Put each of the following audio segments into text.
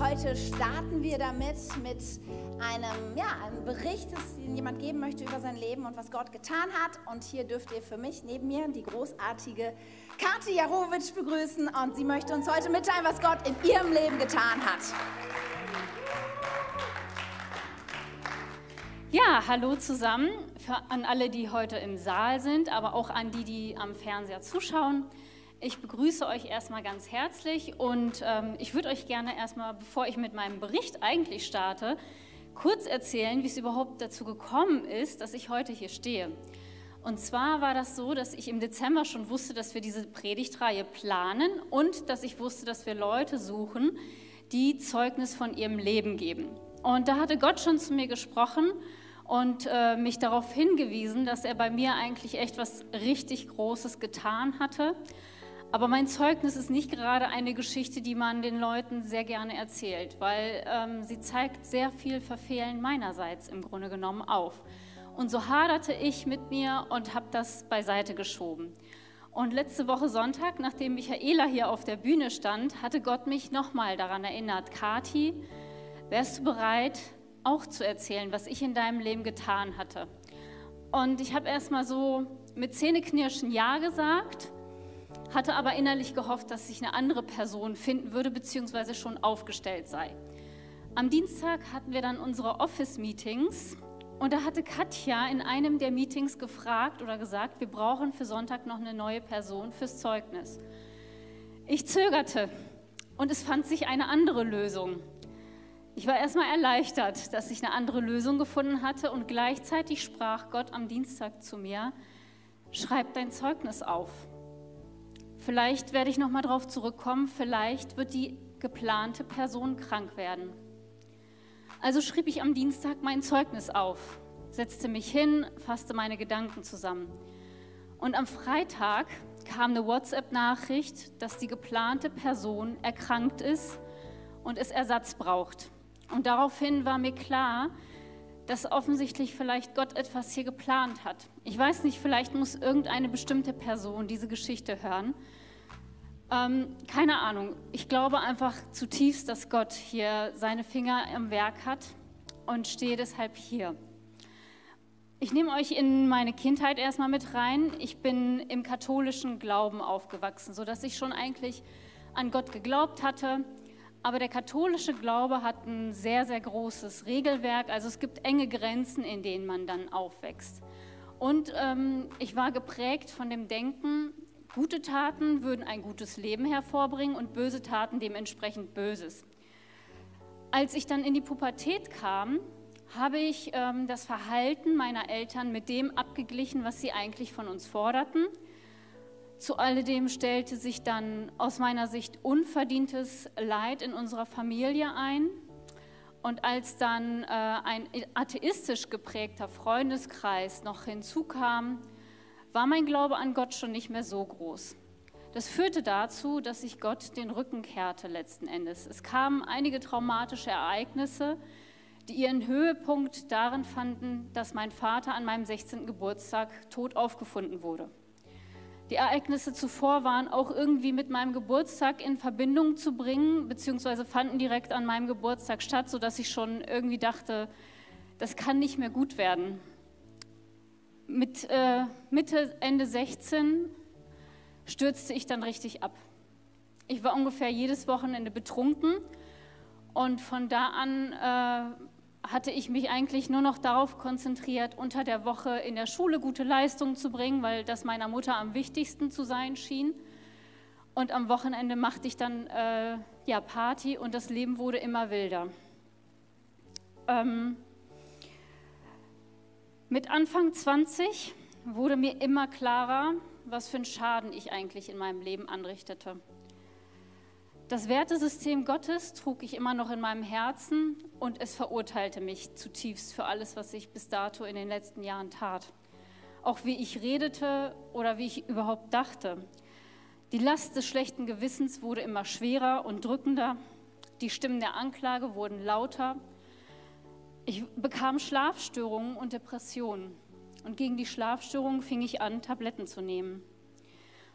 Heute starten wir damit mit einem, ja, einem Bericht, den jemand geben möchte über sein Leben und was Gott getan hat. Und hier dürft ihr für mich neben mir die großartige Kathi Jarowitsch begrüßen. Und sie möchte uns heute mitteilen, was Gott in ihrem Leben getan hat. Ja, hallo zusammen an alle, die heute im Saal sind, aber auch an die, die am Fernseher zuschauen. Ich begrüße euch erstmal ganz herzlich und ähm, ich würde euch gerne erstmal, bevor ich mit meinem Bericht eigentlich starte, kurz erzählen, wie es überhaupt dazu gekommen ist, dass ich heute hier stehe. Und zwar war das so, dass ich im Dezember schon wusste, dass wir diese Predigtreihe planen und dass ich wusste, dass wir Leute suchen, die Zeugnis von ihrem Leben geben. Und da hatte Gott schon zu mir gesprochen und äh, mich darauf hingewiesen, dass er bei mir eigentlich echt was richtig Großes getan hatte aber mein Zeugnis ist nicht gerade eine Geschichte, die man den Leuten sehr gerne erzählt, weil ähm, sie zeigt sehr viel Verfehlen meinerseits im Grunde genommen auf. Und so haderte ich mit mir und habe das beiseite geschoben. Und letzte Woche Sonntag, nachdem Michaela hier auf der Bühne stand, hatte Gott mich nochmal daran erinnert, Kati, wärst du bereit, auch zu erzählen, was ich in deinem Leben getan hatte? Und ich habe erst mal so mit Zähneknirschen Ja gesagt hatte aber innerlich gehofft, dass sich eine andere Person finden würde, beziehungsweise schon aufgestellt sei. Am Dienstag hatten wir dann unsere Office-Meetings und da hatte Katja in einem der Meetings gefragt oder gesagt, wir brauchen für Sonntag noch eine neue Person fürs Zeugnis. Ich zögerte und es fand sich eine andere Lösung. Ich war erstmal erleichtert, dass ich eine andere Lösung gefunden hatte und gleichzeitig sprach Gott am Dienstag zu mir, schreib dein Zeugnis auf. Vielleicht werde ich noch mal darauf zurückkommen, vielleicht wird die geplante Person krank werden. Also schrieb ich am Dienstag mein Zeugnis auf, setzte mich hin, fasste meine Gedanken zusammen. Und am Freitag kam eine WhatsApp-Nachricht, dass die geplante Person erkrankt ist und es Ersatz braucht. Und daraufhin war mir klar, dass offensichtlich vielleicht Gott etwas hier geplant hat. Ich weiß nicht, vielleicht muss irgendeine bestimmte Person diese Geschichte hören. Ähm, keine Ahnung. Ich glaube einfach zutiefst, dass Gott hier seine Finger im Werk hat und stehe deshalb hier. Ich nehme euch in meine Kindheit erstmal mit rein. Ich bin im katholischen Glauben aufgewachsen, sodass ich schon eigentlich an Gott geglaubt hatte. Aber der katholische Glaube hat ein sehr, sehr großes Regelwerk. Also es gibt enge Grenzen, in denen man dann aufwächst. Und ähm, ich war geprägt von dem Denken, gute Taten würden ein gutes Leben hervorbringen und böse Taten dementsprechend Böses. Als ich dann in die Pubertät kam, habe ich ähm, das Verhalten meiner Eltern mit dem abgeglichen, was sie eigentlich von uns forderten. Zu alledem stellte sich dann aus meiner Sicht unverdientes Leid in unserer Familie ein. Und als dann äh, ein atheistisch geprägter Freundeskreis noch hinzukam, war mein Glaube an Gott schon nicht mehr so groß. Das führte dazu, dass ich Gott den Rücken kehrte letzten Endes. Es kamen einige traumatische Ereignisse, die ihren Höhepunkt darin fanden, dass mein Vater an meinem 16. Geburtstag tot aufgefunden wurde. Die Ereignisse zuvor waren auch irgendwie mit meinem Geburtstag in Verbindung zu bringen, beziehungsweise fanden direkt an meinem Geburtstag statt, sodass ich schon irgendwie dachte, das kann nicht mehr gut werden. Mit äh, Mitte, Ende 16 stürzte ich dann richtig ab. Ich war ungefähr jedes Wochenende betrunken und von da an äh, hatte ich mich eigentlich nur noch darauf konzentriert, unter der Woche in der Schule gute Leistungen zu bringen, weil das meiner Mutter am wichtigsten zu sein schien. Und am Wochenende machte ich dann äh, ja, Party und das Leben wurde immer wilder. Ähm, mit Anfang 20 wurde mir immer klarer, was für einen Schaden ich eigentlich in meinem Leben anrichtete. Das Wertesystem Gottes trug ich immer noch in meinem Herzen und es verurteilte mich zutiefst für alles, was ich bis dato in den letzten Jahren tat. Auch wie ich redete oder wie ich überhaupt dachte. Die Last des schlechten Gewissens wurde immer schwerer und drückender. Die Stimmen der Anklage wurden lauter. Ich bekam Schlafstörungen und Depressionen. Und gegen die Schlafstörungen fing ich an, Tabletten zu nehmen.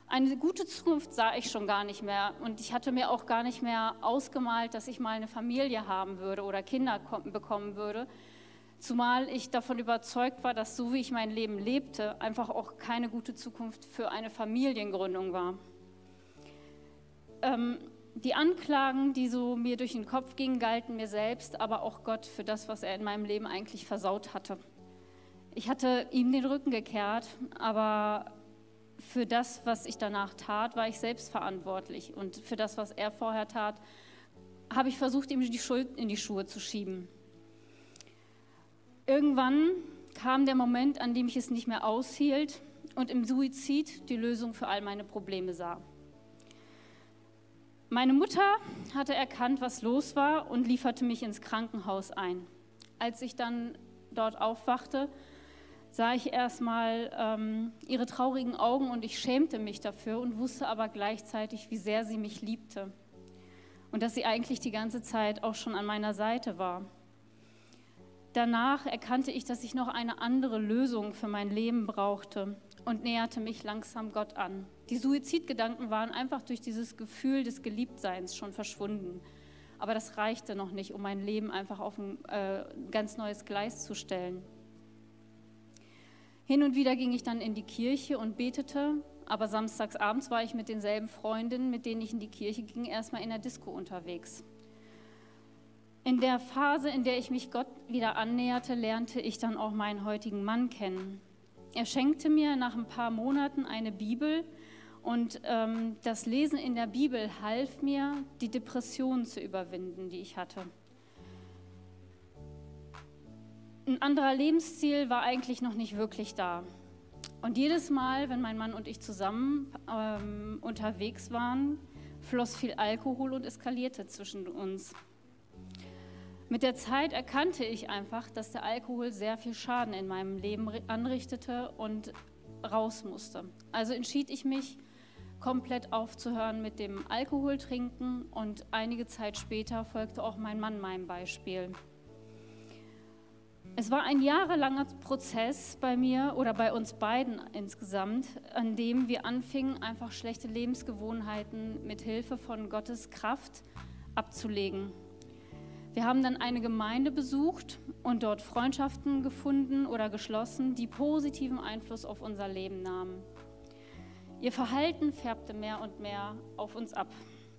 Eine gute Zukunft sah ich schon gar nicht mehr und ich hatte mir auch gar nicht mehr ausgemalt, dass ich mal eine Familie haben würde oder Kinder bekommen würde. Zumal ich davon überzeugt war, dass so wie ich mein Leben lebte, einfach auch keine gute Zukunft für eine Familiengründung war. Ähm, die Anklagen, die so mir durch den Kopf gingen, galten mir selbst, aber auch Gott für das, was er in meinem Leben eigentlich versaut hatte. Ich hatte ihm den Rücken gekehrt, aber für das, was ich danach tat, war ich selbst verantwortlich. Und für das, was er vorher tat, habe ich versucht, ihm die Schuld in die Schuhe zu schieben. Irgendwann kam der Moment, an dem ich es nicht mehr aushielt und im Suizid die Lösung für all meine Probleme sah. Meine Mutter hatte erkannt, was los war und lieferte mich ins Krankenhaus ein. Als ich dann dort aufwachte, sah ich erstmal ähm, ihre traurigen Augen und ich schämte mich dafür und wusste aber gleichzeitig, wie sehr sie mich liebte und dass sie eigentlich die ganze Zeit auch schon an meiner Seite war. Danach erkannte ich, dass ich noch eine andere Lösung für mein Leben brauchte und näherte mich langsam Gott an. Die Suizidgedanken waren einfach durch dieses Gefühl des Geliebtseins schon verschwunden. Aber das reichte noch nicht, um mein Leben einfach auf ein äh, ganz neues Gleis zu stellen. Hin und wieder ging ich dann in die Kirche und betete, aber samstags abends war ich mit denselben Freundinnen, mit denen ich in die Kirche ging, erstmal in der Disco unterwegs. In der Phase, in der ich mich Gott wieder annäherte, lernte ich dann auch meinen heutigen Mann kennen. Er schenkte mir nach ein paar Monaten eine Bibel und ähm, das Lesen in der Bibel half mir, die Depressionen zu überwinden, die ich hatte. ein anderer Lebensstil war eigentlich noch nicht wirklich da. Und jedes Mal, wenn mein Mann und ich zusammen ähm, unterwegs waren, floss viel Alkohol und eskalierte zwischen uns. Mit der Zeit erkannte ich einfach, dass der Alkohol sehr viel Schaden in meinem Leben anrichtete und raus musste. Also entschied ich mich, komplett aufzuhören mit dem Alkoholtrinken und einige Zeit später folgte auch mein Mann meinem Beispiel. Es war ein jahrelanger Prozess bei mir oder bei uns beiden insgesamt, an dem wir anfingen, einfach schlechte Lebensgewohnheiten mit Hilfe von Gottes Kraft abzulegen. Wir haben dann eine Gemeinde besucht und dort Freundschaften gefunden oder geschlossen, die positiven Einfluss auf unser Leben nahmen. Ihr Verhalten färbte mehr und mehr auf uns ab.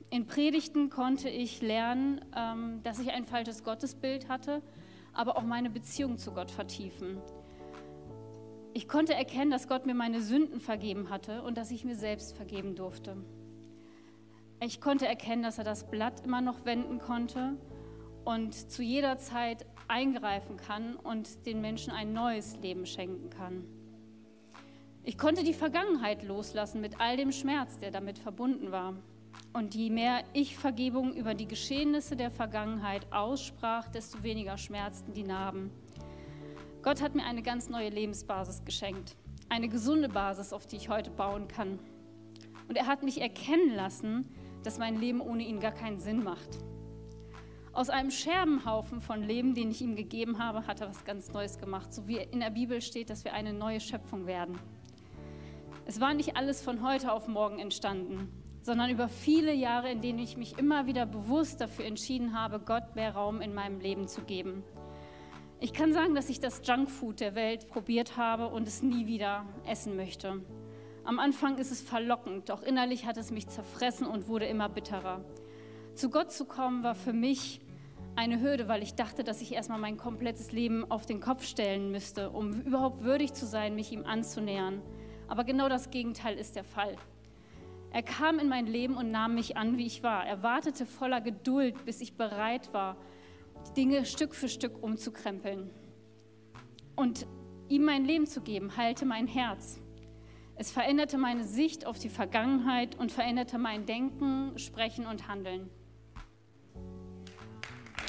In Predigten konnte ich lernen, ähm, dass ich ein falsches Gottesbild hatte aber auch meine Beziehung zu Gott vertiefen. Ich konnte erkennen, dass Gott mir meine Sünden vergeben hatte und dass ich mir selbst vergeben durfte. Ich konnte erkennen, dass er das Blatt immer noch wenden konnte und zu jeder Zeit eingreifen kann und den Menschen ein neues Leben schenken kann. Ich konnte die Vergangenheit loslassen mit all dem Schmerz, der damit verbunden war. Und je mehr ich Vergebung über die Geschehnisse der Vergangenheit aussprach, desto weniger schmerzten die Narben. Gott hat mir eine ganz neue Lebensbasis geschenkt, eine gesunde Basis, auf die ich heute bauen kann. Und er hat mich erkennen lassen, dass mein Leben ohne ihn gar keinen Sinn macht. Aus einem Scherbenhaufen von Leben, den ich ihm gegeben habe, hat er was ganz Neues gemacht, so wie in der Bibel steht, dass wir eine neue Schöpfung werden. Es war nicht alles von heute auf morgen entstanden sondern über viele Jahre, in denen ich mich immer wieder bewusst dafür entschieden habe, Gott mehr Raum in meinem Leben zu geben. Ich kann sagen, dass ich das Junkfood der Welt probiert habe und es nie wieder essen möchte. Am Anfang ist es verlockend, doch innerlich hat es mich zerfressen und wurde immer bitterer. Zu Gott zu kommen war für mich eine Hürde, weil ich dachte, dass ich erstmal mein komplettes Leben auf den Kopf stellen müsste, um überhaupt würdig zu sein, mich ihm anzunähern. Aber genau das Gegenteil ist der Fall. Er kam in mein Leben und nahm mich an, wie ich war. Er wartete voller Geduld, bis ich bereit war, die Dinge Stück für Stück umzukrempeln. Und ihm mein Leben zu geben, heilte mein Herz. Es veränderte meine Sicht auf die Vergangenheit und veränderte mein Denken, Sprechen und Handeln.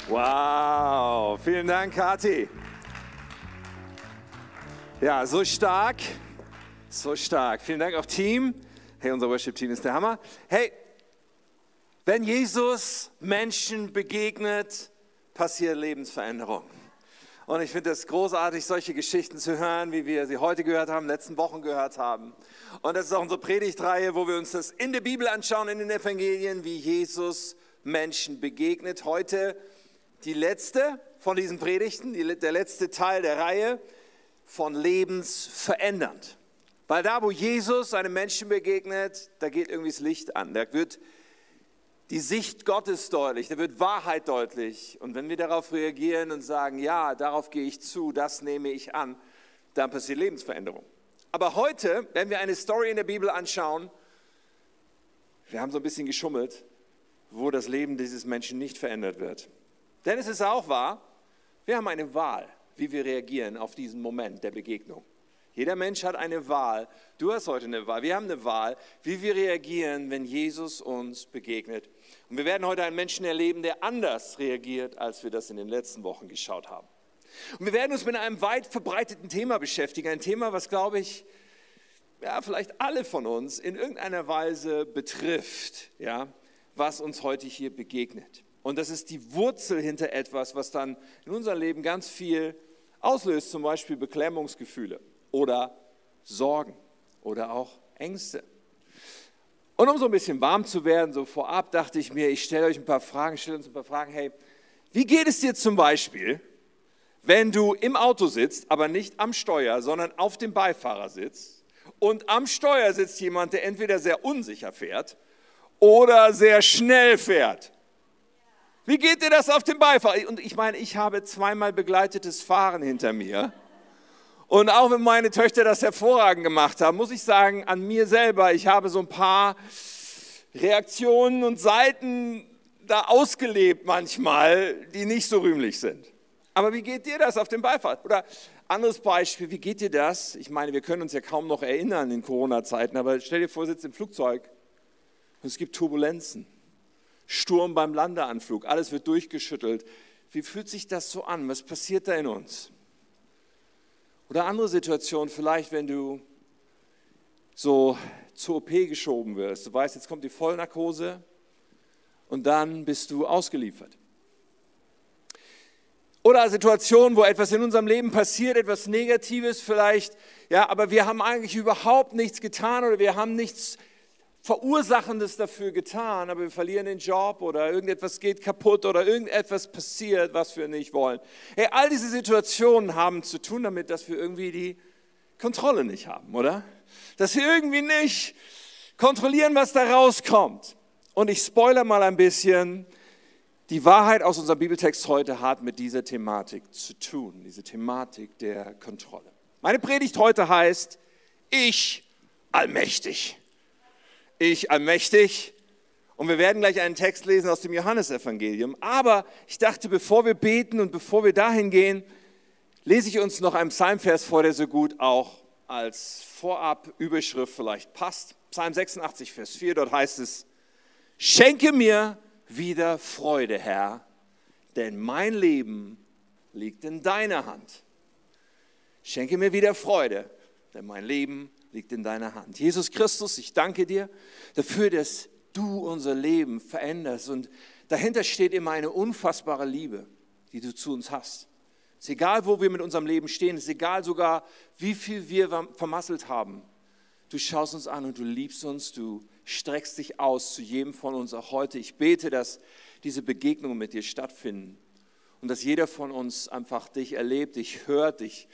Wow, vielen Dank, Kathi. Ja, so stark, so stark. Vielen Dank auch Team. Hey, unser Worship-Team ist der Hammer. Hey, wenn Jesus Menschen begegnet, passiert Lebensveränderung. Und ich finde es großartig, solche Geschichten zu hören, wie wir sie heute gehört haben, letzten Wochen gehört haben. Und das ist auch unsere Predigtreihe, wo wir uns das in der Bibel anschauen, in den Evangelien, wie Jesus Menschen begegnet. Heute die letzte von diesen Predigten, die, der letzte Teil der Reihe von lebensverändernd. Weil da, wo Jesus einem Menschen begegnet, da geht irgendwie das Licht an. Da wird die Sicht Gottes deutlich, da wird Wahrheit deutlich. Und wenn wir darauf reagieren und sagen, ja, darauf gehe ich zu, das nehme ich an, dann passiert Lebensveränderung. Aber heute, wenn wir eine Story in der Bibel anschauen, wir haben so ein bisschen geschummelt, wo das Leben dieses Menschen nicht verändert wird. Denn es ist auch wahr, wir haben eine Wahl, wie wir reagieren auf diesen Moment der Begegnung. Jeder Mensch hat eine Wahl. Du hast heute eine Wahl. Wir haben eine Wahl, wie wir reagieren, wenn Jesus uns begegnet. Und wir werden heute einen Menschen erleben, der anders reagiert, als wir das in den letzten Wochen geschaut haben. Und wir werden uns mit einem weit verbreiteten Thema beschäftigen. Ein Thema, was, glaube ich, ja, vielleicht alle von uns in irgendeiner Weise betrifft, ja, was uns heute hier begegnet. Und das ist die Wurzel hinter etwas, was dann in unserem Leben ganz viel auslöst, zum Beispiel Beklemmungsgefühle oder Sorgen oder auch Ängste. Und um so ein bisschen warm zu werden, so vorab dachte ich mir, ich stelle euch ein paar Fragen, stelle uns ein paar Fragen. Hey, wie geht es dir zum Beispiel, wenn du im Auto sitzt, aber nicht am Steuer, sondern auf dem Beifahrersitz und am Steuer sitzt jemand, der entweder sehr unsicher fährt oder sehr schnell fährt? Wie geht dir das auf dem Beifahrer? Und ich meine, ich habe zweimal begleitetes Fahren hinter mir. Und auch wenn meine Töchter das hervorragend gemacht haben, muss ich sagen, an mir selber, ich habe so ein paar Reaktionen und Seiten da ausgelebt manchmal, die nicht so rühmlich sind. Aber wie geht dir das auf dem Beifahrt? Oder anderes Beispiel, wie geht dir das? Ich meine, wir können uns ja kaum noch erinnern in Corona-Zeiten, aber stell dir vor, sitzt im Flugzeug und es gibt Turbulenzen. Sturm beim Landeanflug, alles wird durchgeschüttelt. Wie fühlt sich das so an? Was passiert da in uns? Oder andere Situation, vielleicht wenn du so zur OP geschoben wirst. Du weißt, jetzt kommt die Vollnarkose und dann bist du ausgeliefert. Oder Situationen, wo etwas in unserem Leben passiert, etwas Negatives vielleicht, ja, aber wir haben eigentlich überhaupt nichts getan oder wir haben nichts Verursachendes dafür getan, aber wir verlieren den Job oder irgendetwas geht kaputt oder irgendetwas passiert, was wir nicht wollen. Hey, all diese Situationen haben zu tun damit, dass wir irgendwie die Kontrolle nicht haben, oder? Dass wir irgendwie nicht kontrollieren, was da rauskommt. Und ich spoiler mal ein bisschen, die Wahrheit aus unserem Bibeltext heute hat mit dieser Thematik zu tun, diese Thematik der Kontrolle. Meine Predigt heute heißt, ich allmächtig ich allmächtig. Und wir werden gleich einen Text lesen aus dem Johannesevangelium. Aber ich dachte, bevor wir beten und bevor wir dahin gehen, lese ich uns noch einen Psalmvers vor, der so gut auch als Vorab-Überschrift vielleicht passt. Psalm 86, Vers 4, dort heißt es, Schenke mir wieder Freude, Herr, denn mein Leben liegt in deiner Hand. Schenke mir wieder Freude, denn mein Leben liegt in deiner Hand. Jesus Christus, ich danke dir dafür, dass du unser Leben veränderst. Und dahinter steht immer eine unfassbare Liebe, die du zu uns hast. Es ist egal, wo wir mit unserem Leben stehen, es ist egal sogar, wie viel wir vermasselt haben. Du schaust uns an und du liebst uns, du streckst dich aus zu jedem von uns auch heute. Ich bete, dass diese Begegnungen mit dir stattfinden und dass jeder von uns einfach dich erlebt, dich hört, dich,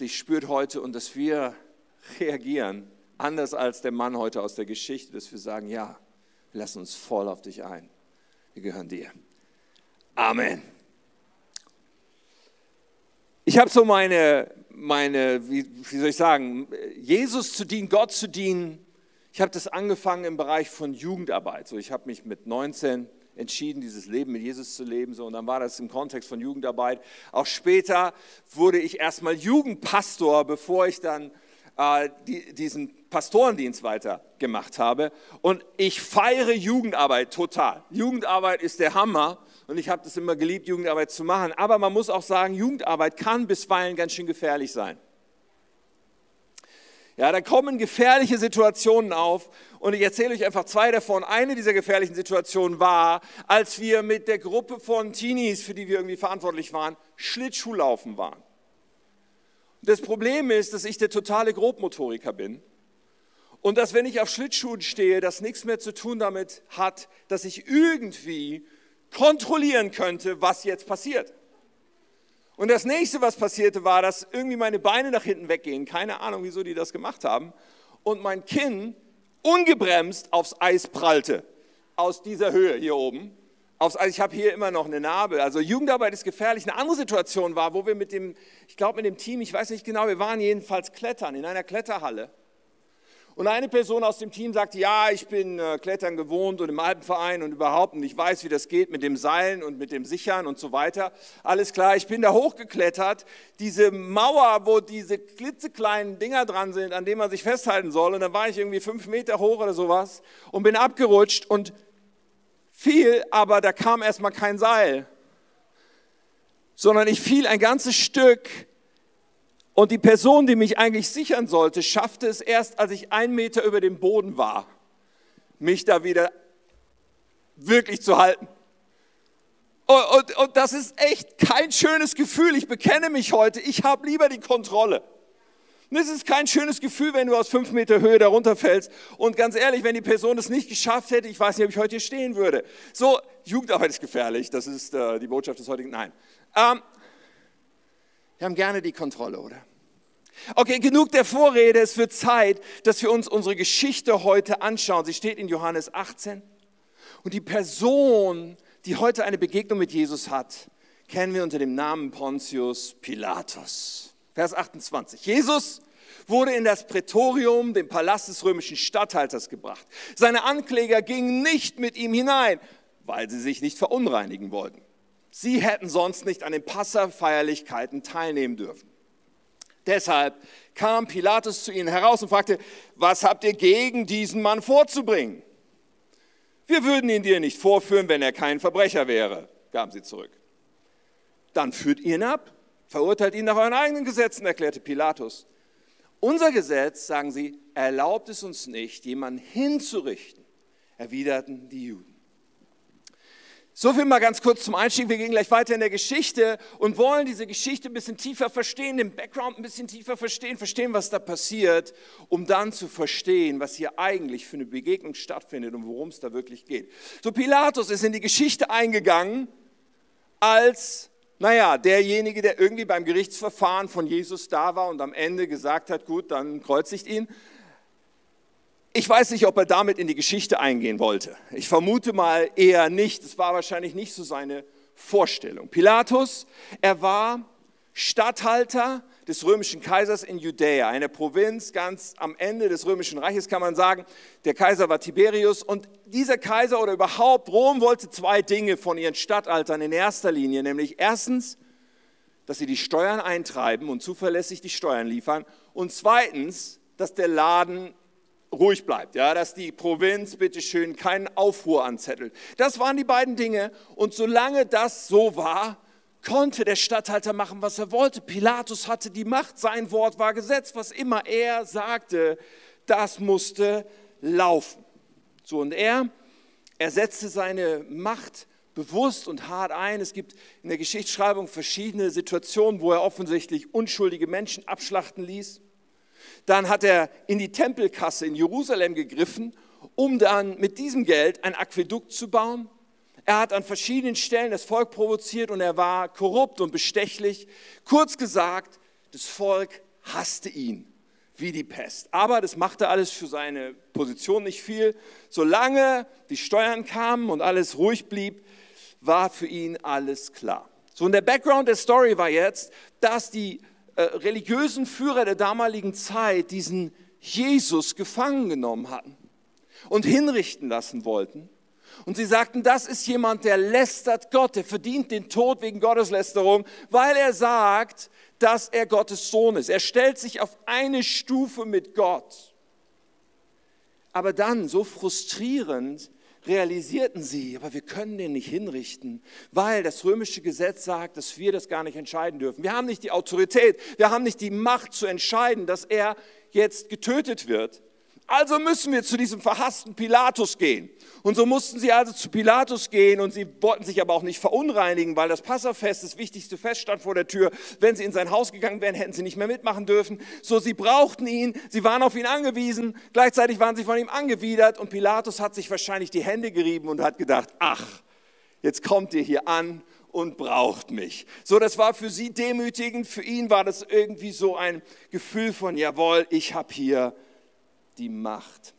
dich spürt heute und dass wir reagieren, anders als der Mann heute aus der Geschichte, dass wir sagen, ja, wir lassen uns voll auf dich ein. Wir gehören dir. Amen. Ich habe so meine, meine wie, wie soll ich sagen, Jesus zu dienen, Gott zu dienen. Ich habe das angefangen im Bereich von Jugendarbeit. So, ich habe mich mit 19 entschieden, dieses Leben mit Jesus zu leben. So, und dann war das im Kontext von Jugendarbeit. Auch später wurde ich erstmal Jugendpastor, bevor ich dann äh, die, diesen Pastorendienst weitergemacht habe. Und ich feiere Jugendarbeit total. Jugendarbeit ist der Hammer und ich habe das immer geliebt, Jugendarbeit zu machen. Aber man muss auch sagen, Jugendarbeit kann bisweilen ganz schön gefährlich sein. Ja, da kommen gefährliche Situationen auf und ich erzähle euch einfach zwei davon. Eine dieser gefährlichen Situationen war, als wir mit der Gruppe von Teenies, für die wir irgendwie verantwortlich waren, Schlittschuhlaufen waren. Das Problem ist, dass ich der totale Grobmotoriker bin und dass wenn ich auf Schlittschuhen stehe, das nichts mehr zu tun damit hat, dass ich irgendwie kontrollieren könnte, was jetzt passiert. Und das nächste, was passierte, war, dass irgendwie meine Beine nach hinten weggehen. Keine Ahnung, wieso die das gemacht haben. Und mein Kinn ungebremst aufs Eis prallte. Aus dieser Höhe hier oben. Aufs Eis. Ich habe hier immer noch eine Narbe. Also Jugendarbeit ist gefährlich. Eine andere Situation war, wo wir mit dem, ich glaube mit dem Team, ich weiß nicht genau, wir waren jedenfalls klettern in einer Kletterhalle. Und eine Person aus dem Team sagte, ja, ich bin äh, Klettern gewohnt und im Alpenverein und überhaupt und ich weiß, wie das geht mit dem Seilen und mit dem Sichern und so weiter. Alles klar, ich bin da hochgeklettert, diese Mauer, wo diese klitzekleinen Dinger dran sind, an denen man sich festhalten soll. Und dann war ich irgendwie fünf Meter hoch oder sowas und bin abgerutscht und fiel, aber da kam erstmal kein Seil, sondern ich fiel ein ganzes Stück und die Person, die mich eigentlich sichern sollte, schaffte es erst, als ich einen Meter über dem Boden war, mich da wieder wirklich zu halten. Und, und, und das ist echt kein schönes Gefühl. Ich bekenne mich heute, ich habe lieber die Kontrolle. Und es ist kein schönes Gefühl, wenn du aus fünf Meter Höhe darunter fällst. Und ganz ehrlich, wenn die Person es nicht geschafft hätte, ich weiß nicht, ob ich heute hier stehen würde. So, Jugendarbeit ist gefährlich, das ist äh, die Botschaft des heutigen. Nein. Ähm, wir haben gerne die Kontrolle, oder? Okay, genug der Vorrede. Es wird Zeit, dass wir uns unsere Geschichte heute anschauen. Sie steht in Johannes 18. Und die Person, die heute eine Begegnung mit Jesus hat, kennen wir unter dem Namen Pontius Pilatus. Vers 28. Jesus wurde in das Prätorium, dem Palast des römischen Statthalters, gebracht. Seine Ankläger gingen nicht mit ihm hinein, weil sie sich nicht verunreinigen wollten. Sie hätten sonst nicht an den Passafeierlichkeiten teilnehmen dürfen. Deshalb kam Pilatus zu ihnen heraus und fragte, was habt ihr gegen diesen Mann vorzubringen? Wir würden ihn dir nicht vorführen, wenn er kein Verbrecher wäre, gaben sie zurück. Dann führt ihn ab, verurteilt ihn nach euren eigenen Gesetzen, erklärte Pilatus. Unser Gesetz, sagen sie, erlaubt es uns nicht, jemanden hinzurichten, erwiderten die Juden. So viel mal ganz kurz zum Einstieg. Wir gehen gleich weiter in der Geschichte und wollen diese Geschichte ein bisschen tiefer verstehen, den Background ein bisschen tiefer verstehen, verstehen, was da passiert, um dann zu verstehen, was hier eigentlich für eine Begegnung stattfindet und worum es da wirklich geht. So, Pilatus ist in die Geschichte eingegangen als, naja, derjenige, der irgendwie beim Gerichtsverfahren von Jesus da war und am Ende gesagt hat, gut, dann kreuzigt ihn. Ich weiß nicht, ob er damit in die Geschichte eingehen wollte. Ich vermute mal eher nicht. Es war wahrscheinlich nicht so seine Vorstellung. Pilatus, er war Statthalter des römischen Kaisers in Judäa, eine Provinz ganz am Ende des römischen Reiches, kann man sagen. Der Kaiser war Tiberius und dieser Kaiser oder überhaupt Rom wollte zwei Dinge von ihren Statthaltern in erster Linie, nämlich erstens, dass sie die Steuern eintreiben und zuverlässig die Steuern liefern und zweitens, dass der Laden ruhig bleibt, ja, dass die Provinz bitte schön keinen Aufruhr anzettelt. Das waren die beiden Dinge und solange das so war, konnte der Statthalter machen, was er wollte. Pilatus hatte die Macht, sein Wort war Gesetz, was immer er sagte, das musste laufen. So und er, er setzte seine Macht bewusst und hart ein. Es gibt in der Geschichtsschreibung verschiedene Situationen, wo er offensichtlich unschuldige Menschen abschlachten ließ. Dann hat er in die Tempelkasse in Jerusalem gegriffen, um dann mit diesem Geld ein Aquädukt zu bauen. Er hat an verschiedenen Stellen das Volk provoziert und er war korrupt und bestechlich. Kurz gesagt, das Volk hasste ihn wie die Pest. Aber das machte alles für seine Position nicht viel. Solange die Steuern kamen und alles ruhig blieb, war für ihn alles klar. So, und der Background der Story war jetzt, dass die äh, religiösen Führer der damaligen Zeit diesen Jesus gefangen genommen hatten und hinrichten lassen wollten. Und sie sagten, das ist jemand, der lästert Gott, der verdient den Tod wegen Gotteslästerung, weil er sagt, dass er Gottes Sohn ist. Er stellt sich auf eine Stufe mit Gott. Aber dann, so frustrierend, realisierten sie, aber wir können den nicht hinrichten, weil das römische Gesetz sagt, dass wir das gar nicht entscheiden dürfen. Wir haben nicht die Autorität, wir haben nicht die Macht zu entscheiden, dass er jetzt getötet wird. Also müssen wir zu diesem verhassten Pilatus gehen. Und so mussten sie also zu Pilatus gehen und sie wollten sich aber auch nicht verunreinigen, weil das Passafest, das wichtigste Fest, stand vor der Tür. Wenn sie in sein Haus gegangen wären, hätten sie nicht mehr mitmachen dürfen. So, sie brauchten ihn, sie waren auf ihn angewiesen, gleichzeitig waren sie von ihm angewidert und Pilatus hat sich wahrscheinlich die Hände gerieben und hat gedacht, ach, jetzt kommt ihr hier an und braucht mich. So, das war für sie demütigend, für ihn war das irgendwie so ein Gefühl von, jawohl, ich habe hier die Macht.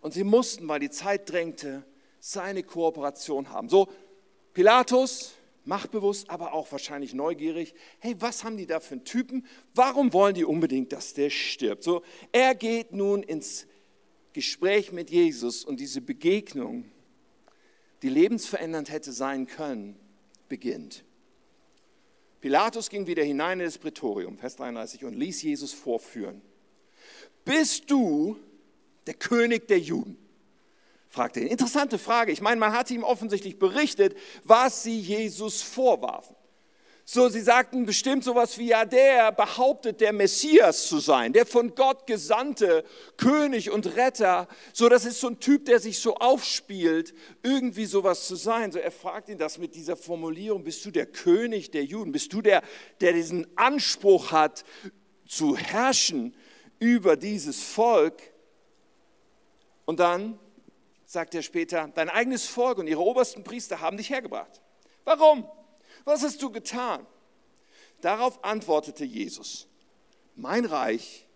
Und sie mussten, weil die Zeit drängte, seine Kooperation haben. So, Pilatus, machtbewusst, aber auch wahrscheinlich neugierig. Hey, was haben die da für einen Typen? Warum wollen die unbedingt, dass der stirbt? So, er geht nun ins Gespräch mit Jesus und diese Begegnung, die lebensverändernd hätte sein können, beginnt. Pilatus ging wieder hinein in das Prätorium, Vers 33, und ließ Jesus vorführen bist du der König der Juden? fragte er. Interessante Frage. Ich meine, man hat ihm offensichtlich berichtet, was sie Jesus vorwarfen. So, sie sagten bestimmt sowas wie, ja, der behauptet, der Messias zu sein, der von Gott gesandte König und Retter. So, das ist so ein Typ, der sich so aufspielt, irgendwie sowas zu sein. So, er fragt ihn das mit dieser Formulierung, bist du der König der Juden? Bist du der, der diesen Anspruch hat, zu herrschen? Über dieses Volk. Und dann sagt er später, dein eigenes Volk und ihre obersten Priester haben dich hergebracht. Warum? Was hast du getan? Darauf antwortete Jesus, mein Reich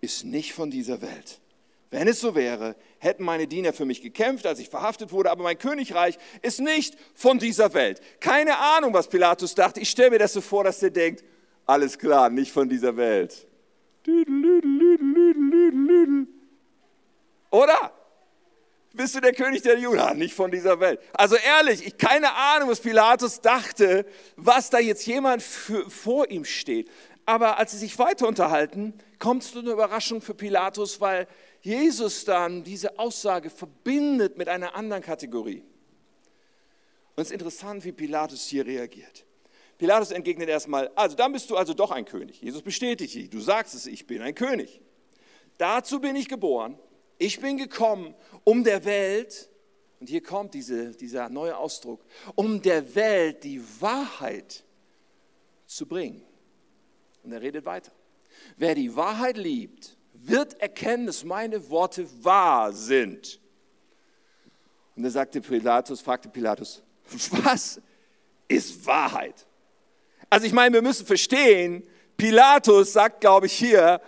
ist nicht von dieser Welt. Wenn es so wäre, hätten meine Diener für mich gekämpft, als ich verhaftet wurde, aber mein Königreich ist nicht von dieser Welt. Keine Ahnung, was Pilatus dachte. Ich stelle mir das so vor, dass er denkt, alles klar, nicht von dieser Welt. Oder? Bist du der König der Juden? Nicht von dieser Welt. Also ehrlich, ich keine Ahnung, was Pilatus dachte, was da jetzt jemand für, vor ihm steht. Aber als sie sich weiter unterhalten, kommt es zu einer Überraschung für Pilatus, weil Jesus dann diese Aussage verbindet mit einer anderen Kategorie. Und es ist interessant, wie Pilatus hier reagiert. Pilatus entgegnet erstmal, also dann bist du also doch ein König. Jesus bestätigt dich, du sagst es, ich bin ein König. Dazu bin ich geboren. Ich bin gekommen, um der Welt, und hier kommt diese, dieser neue Ausdruck, um der Welt die Wahrheit zu bringen. Und er redet weiter. Wer die Wahrheit liebt, wird erkennen, dass meine Worte wahr sind. Und er sagte Pilatus, fragte Pilatus, was ist Wahrheit? Also ich meine, wir müssen verstehen, Pilatus sagt, glaube ich, hier,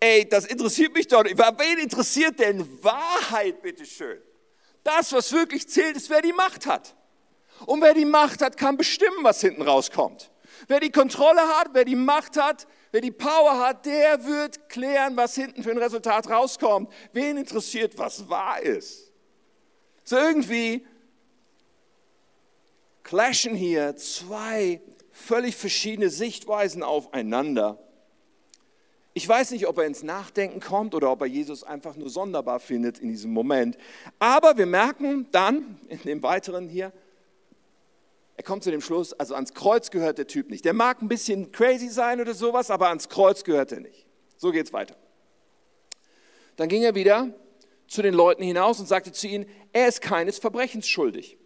ey, das interessiert mich doch nicht. Wen interessiert denn Wahrheit, bitteschön? Das, was wirklich zählt, ist, wer die Macht hat. Und wer die Macht hat, kann bestimmen, was hinten rauskommt. Wer die Kontrolle hat, wer die Macht hat, wer die Power hat, der wird klären, was hinten für ein Resultat rauskommt. Wen interessiert, was wahr ist? So irgendwie clashen hier zwei völlig verschiedene Sichtweisen aufeinander. Ich weiß nicht, ob er ins Nachdenken kommt oder ob er Jesus einfach nur sonderbar findet in diesem Moment. Aber wir merken dann in dem weiteren hier, er kommt zu dem Schluss, also ans Kreuz gehört der Typ nicht. Der mag ein bisschen crazy sein oder sowas, aber ans Kreuz gehört er nicht. So geht's weiter. Dann ging er wieder zu den Leuten hinaus und sagte zu ihnen, er ist keines Verbrechens schuldig.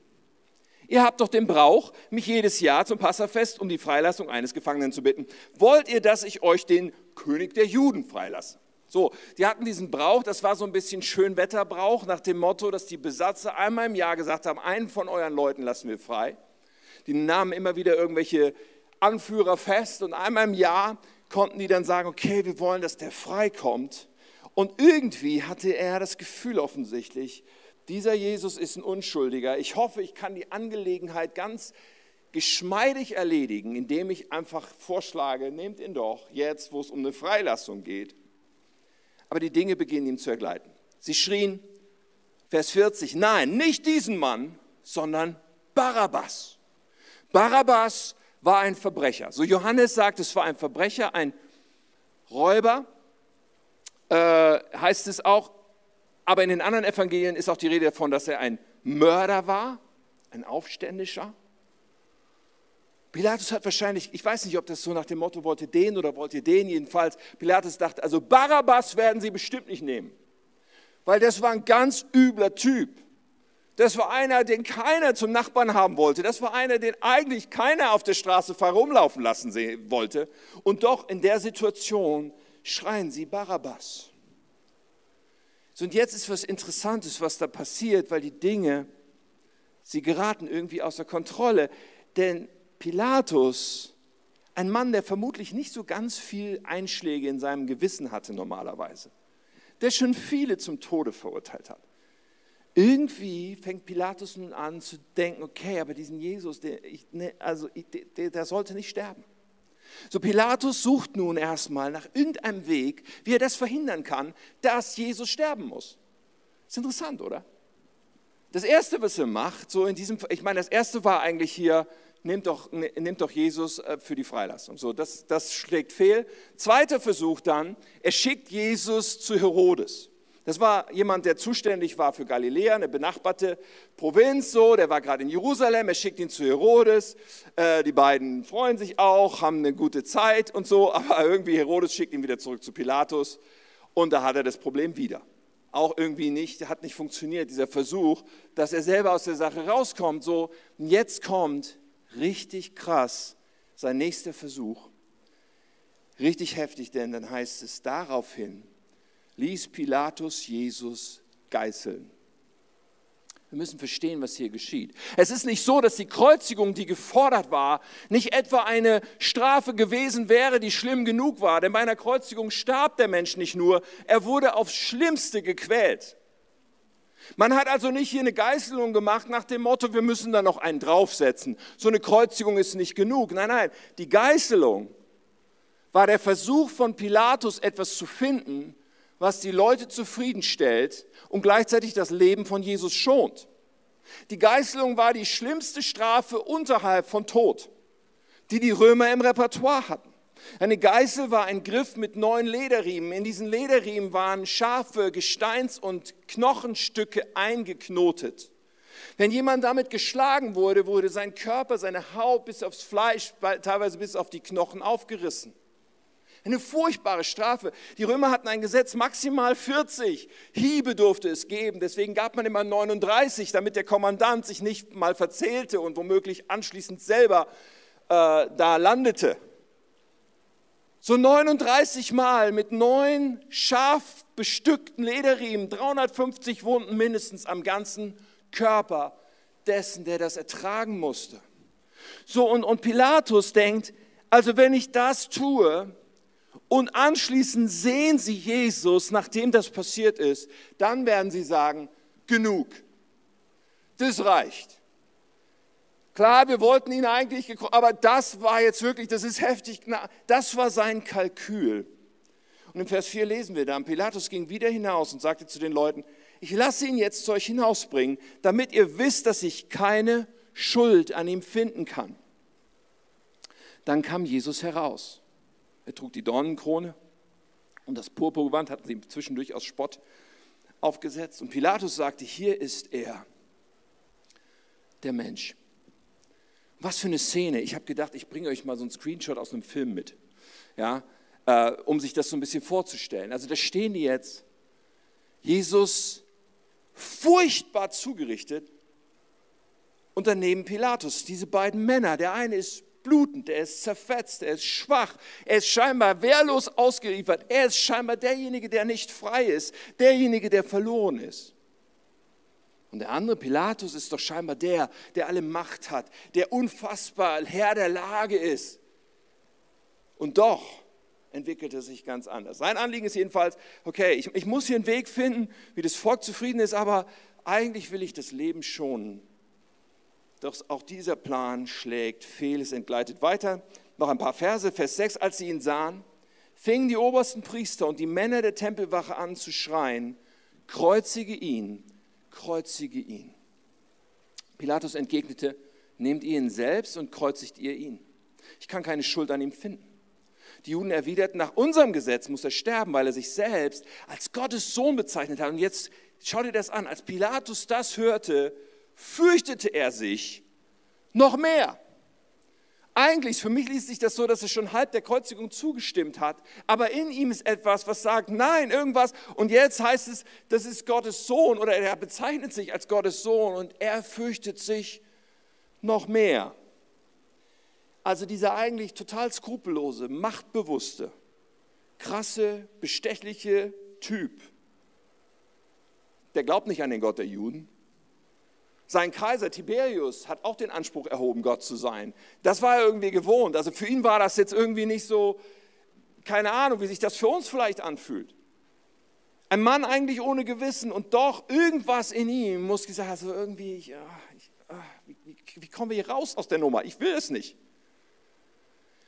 Ihr habt doch den Brauch, mich jedes Jahr zum Passafest um die Freilassung eines Gefangenen zu bitten. Wollt ihr, dass ich euch den König der Juden freilasse? So, die hatten diesen Brauch, das war so ein bisschen Schönwetterbrauch nach dem Motto, dass die Besatzer einmal im Jahr gesagt haben, einen von euren Leuten lassen wir frei. Die nahmen immer wieder irgendwelche Anführer fest und einmal im Jahr konnten die dann sagen, okay, wir wollen, dass der freikommt. Und irgendwie hatte er das Gefühl offensichtlich, dieser Jesus ist ein Unschuldiger. Ich hoffe, ich kann die Angelegenheit ganz geschmeidig erledigen, indem ich einfach vorschlage, nehmt ihn doch jetzt, wo es um eine Freilassung geht. Aber die Dinge beginnen ihm zu ergleiten. Sie schrien, Vers 40, nein, nicht diesen Mann, sondern Barabbas. Barabbas war ein Verbrecher. So Johannes sagt, es war ein Verbrecher, ein Räuber, äh, heißt es auch, aber in den anderen Evangelien ist auch die Rede davon, dass er ein Mörder war, ein Aufständischer. Pilatus hat wahrscheinlich, ich weiß nicht, ob das so nach dem Motto, wollt ihr den oder wollt ihr den, jedenfalls, Pilatus dachte, also Barabbas werden sie bestimmt nicht nehmen, weil das war ein ganz übler Typ. Das war einer, den keiner zum Nachbarn haben wollte. Das war einer, den eigentlich keiner auf der Straße herumlaufen lassen wollte. Und doch in der Situation schreien sie Barabbas. So, und jetzt ist was Interessantes, was da passiert, weil die Dinge, sie geraten irgendwie außer Kontrolle. Denn Pilatus, ein Mann, der vermutlich nicht so ganz viel Einschläge in seinem Gewissen hatte normalerweise, der schon viele zum Tode verurteilt hat. Irgendwie fängt Pilatus nun an zu denken, okay, aber diesen Jesus, der, ich, ne, also, der, der sollte nicht sterben. So Pilatus sucht nun erstmal nach irgendeinem Weg, wie er das verhindern kann, dass Jesus sterben muss. Ist interessant, oder? Das erste, was er macht, so in diesem, ich meine, das erste war eigentlich hier, nimmt doch, ne, nimmt doch Jesus äh, für die Freilassung. So, das, das schlägt fehl. Zweiter Versuch dann, er schickt Jesus zu Herodes. Das war jemand, der zuständig war für Galiläa, eine benachbarte Provinz, so, der war gerade in Jerusalem, er schickt ihn zu Herodes, äh, die beiden freuen sich auch, haben eine gute Zeit und so, aber irgendwie Herodes schickt ihn wieder zurück zu Pilatus und da hat er das Problem wieder. Auch irgendwie nicht, hat nicht funktioniert, dieser Versuch, dass er selber aus der Sache rauskommt, so, und jetzt kommt richtig krass sein nächster Versuch, richtig heftig, denn dann heißt es daraufhin, ließ Pilatus Jesus geißeln. Wir müssen verstehen, was hier geschieht. Es ist nicht so, dass die Kreuzigung, die gefordert war, nicht etwa eine Strafe gewesen wäre, die schlimm genug war. Denn bei einer Kreuzigung starb der Mensch nicht nur, er wurde aufs Schlimmste gequält. Man hat also nicht hier eine Geißelung gemacht nach dem Motto, wir müssen da noch einen draufsetzen. So eine Kreuzigung ist nicht genug. Nein, nein, die Geißelung war der Versuch von Pilatus, etwas zu finden, was die Leute zufriedenstellt und gleichzeitig das Leben von Jesus schont. Die Geißelung war die schlimmste Strafe unterhalb von Tod, die die Römer im Repertoire hatten. Eine Geißel war ein Griff mit neun Lederriemen. In diesen Lederriemen waren scharfe Gesteins- und Knochenstücke eingeknotet. Wenn jemand damit geschlagen wurde, wurde sein Körper, seine Haut bis aufs Fleisch, teilweise bis auf die Knochen aufgerissen. Eine furchtbare Strafe. Die Römer hatten ein Gesetz, maximal 40 Hiebe durfte es geben. Deswegen gab man immer 39, damit der Kommandant sich nicht mal verzählte und womöglich anschließend selber äh, da landete. So 39 Mal mit neun scharf bestückten Lederriemen, 350 Wunden mindestens am ganzen Körper dessen, der das ertragen musste. So, und, und Pilatus denkt, also wenn ich das tue, und anschließend sehen sie Jesus, nachdem das passiert ist, dann werden sie sagen, genug, das reicht. Klar, wir wollten ihn eigentlich, aber das war jetzt wirklich, das ist heftig, das war sein Kalkül. Und im Vers 4 lesen wir dann, Pilatus ging wieder hinaus und sagte zu den Leuten, ich lasse ihn jetzt zu euch hinausbringen, damit ihr wisst, dass ich keine Schuld an ihm finden kann. Dann kam Jesus heraus. Er trug die Dornenkrone und das Purpurgewand hatten sie zwischendurch aus Spott aufgesetzt. Und Pilatus sagte, hier ist er, der Mensch. Was für eine Szene. Ich habe gedacht, ich bringe euch mal so einen Screenshot aus einem Film mit, ja, äh, um sich das so ein bisschen vorzustellen. Also da stehen die jetzt, Jesus furchtbar zugerichtet und daneben Pilatus, diese beiden Männer. Der eine ist blutend, er ist zerfetzt, er ist schwach, er ist scheinbar wehrlos ausgeliefert, er ist scheinbar derjenige, der nicht frei ist, derjenige, der verloren ist. Und der andere Pilatus ist doch scheinbar der, der alle Macht hat, der unfassbar Herr der Lage ist. Und doch entwickelt er sich ganz anders. Sein Anliegen ist jedenfalls, okay, ich, ich muss hier einen Weg finden, wie das Volk zufrieden ist, aber eigentlich will ich das Leben schonen. Doch auch dieser Plan schlägt fehl, es entgleitet weiter. Noch ein paar Verse, Vers 6, als sie ihn sahen, fingen die obersten Priester und die Männer der Tempelwache an zu schreien, kreuzige ihn, kreuzige ihn. Pilatus entgegnete, nehmt ihr ihn selbst und kreuzigt ihr ihn. Ich kann keine Schuld an ihm finden. Die Juden erwiderten, nach unserem Gesetz muss er sterben, weil er sich selbst als Gottes Sohn bezeichnet hat. Und jetzt schau dir das an, als Pilatus das hörte, fürchtete er sich noch mehr. Eigentlich, für mich liest sich das so, dass er schon halb der Kreuzigung zugestimmt hat, aber in ihm ist etwas, was sagt, nein, irgendwas. Und jetzt heißt es, das ist Gottes Sohn oder er bezeichnet sich als Gottes Sohn und er fürchtet sich noch mehr. Also dieser eigentlich total skrupellose, machtbewusste, krasse, bestechliche Typ, der glaubt nicht an den Gott der Juden, sein Kaiser Tiberius hat auch den Anspruch erhoben, Gott zu sein. Das war er irgendwie gewohnt. Also für ihn war das jetzt irgendwie nicht so, keine Ahnung, wie sich das für uns vielleicht anfühlt. Ein Mann eigentlich ohne Gewissen und doch irgendwas in ihm muss gesagt, also irgendwie, ich, ah, ich, ah, wie, wie, wie kommen wir hier raus aus der Nummer? Ich will es nicht.